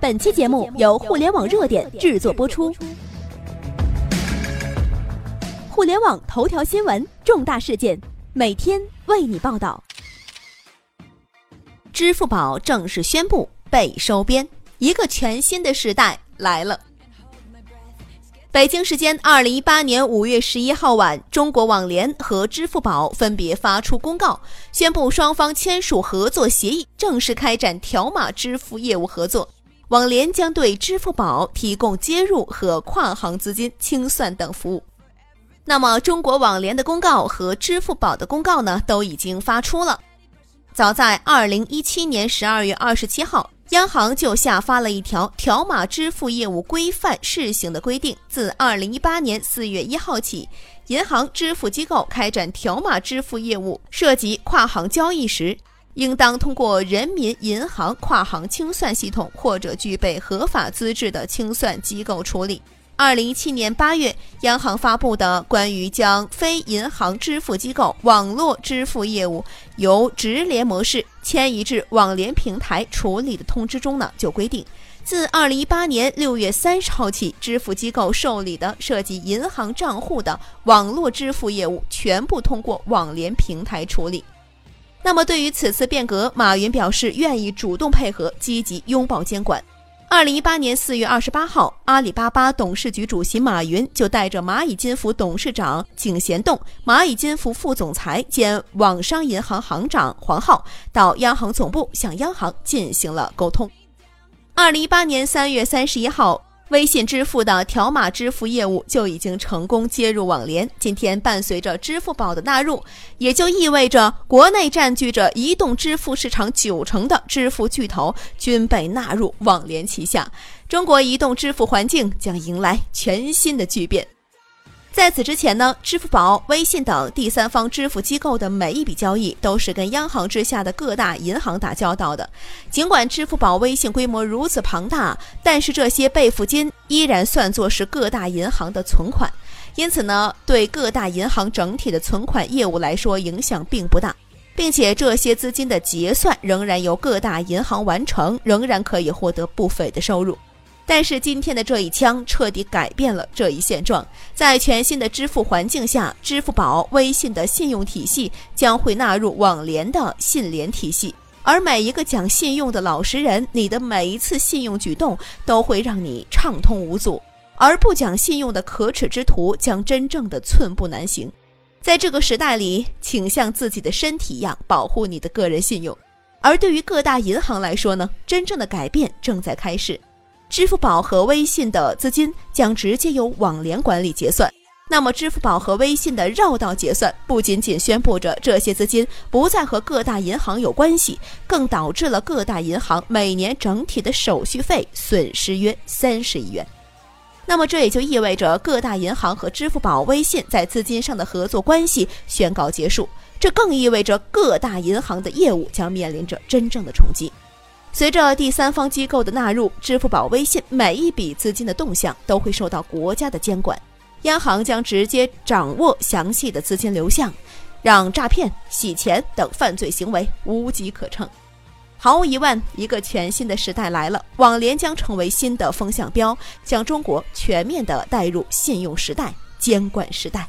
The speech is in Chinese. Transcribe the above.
本期节目由互联网热点制作播出。互联网头条新闻，重大事件，每天为你报道。支付宝正式宣布被收编，一个全新的时代来了。北京时间二零一八年五月十一号晚，中国网联和支付宝分别发出公告，宣布双方签署合作协议，正式开展条码支付业务合作。网联将对支付宝提供接入和跨行资金清算等服务。那么，中国网联的公告和支付宝的公告呢，都已经发出了。早在二零一七年十二月二十七号。央行就下发了一条条码支付业务规范试行的规定，自二零一八年四月一号起，银行支付机构开展条码支付业务涉及跨行交易时，应当通过人民银行跨行清算系统或者具备合法资质的清算机构处理。二零一七年八月，央行发布的关于将非银行支付机构网络支付业务由直连模式迁移至网联平台处理的通知中呢，就规定，自二零一八年六月三十号起，支付机构受理的涉及银行账户的网络支付业务，全部通过网联平台处理。那么，对于此次变革，马云表示愿意主动配合，积极拥抱监管。二零一八年四月二十八号，阿里巴巴董事局主席马云就带着蚂蚁金服董事长井贤栋、蚂蚁金服副总裁兼网商银行行长黄浩到央行总部向央行进行了沟通。二零一八年三月三十一号。微信支付的条码支付业务就已经成功接入网联。今天，伴随着支付宝的纳入，也就意味着国内占据着移动支付市场九成的支付巨头均被纳入网联旗下，中国移动支付环境将迎来全新的巨变。在此之前呢，支付宝、微信等第三方支付机构的每一笔交易都是跟央行之下的各大银行打交道的。尽管支付宝、微信规模如此庞大，但是这些备付金依然算作是各大银行的存款，因此呢，对各大银行整体的存款业务来说影响并不大，并且这些资金的结算仍然由各大银行完成，仍然可以获得不菲的收入。但是今天的这一枪彻底改变了这一现状。在全新的支付环境下，支付宝、微信的信用体系将会纳入网联的信联体系。而每一个讲信用的老实人，你的每一次信用举动都会让你畅通无阻；而不讲信用的可耻之徒，将真正的寸步难行。在这个时代里，请像自己的身体一样保护你的个人信用。而对于各大银行来说呢，真正的改变正在开始。支付宝和微信的资金将直接由网联管理结算，那么支付宝和微信的绕道结算不仅仅宣布着这些资金不再和各大银行有关系，更导致了各大银行每年整体的手续费损失约三十亿元。那么这也就意味着各大银行和支付宝、微信在资金上的合作关系宣告结束，这更意味着各大银行的业务将面临着真正的冲击。随着第三方机构的纳入，支付宝、微信每一笔资金的动向都会受到国家的监管，央行将直接掌握详细的资金流向，让诈骗、洗钱等犯罪行为无机可乘。毫无疑问，一个全新的时代来了，网联将成为新的风向标，将中国全面的带入信用时代、监管时代。